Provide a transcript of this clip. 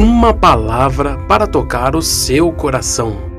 uma palavra para tocar o seu coração.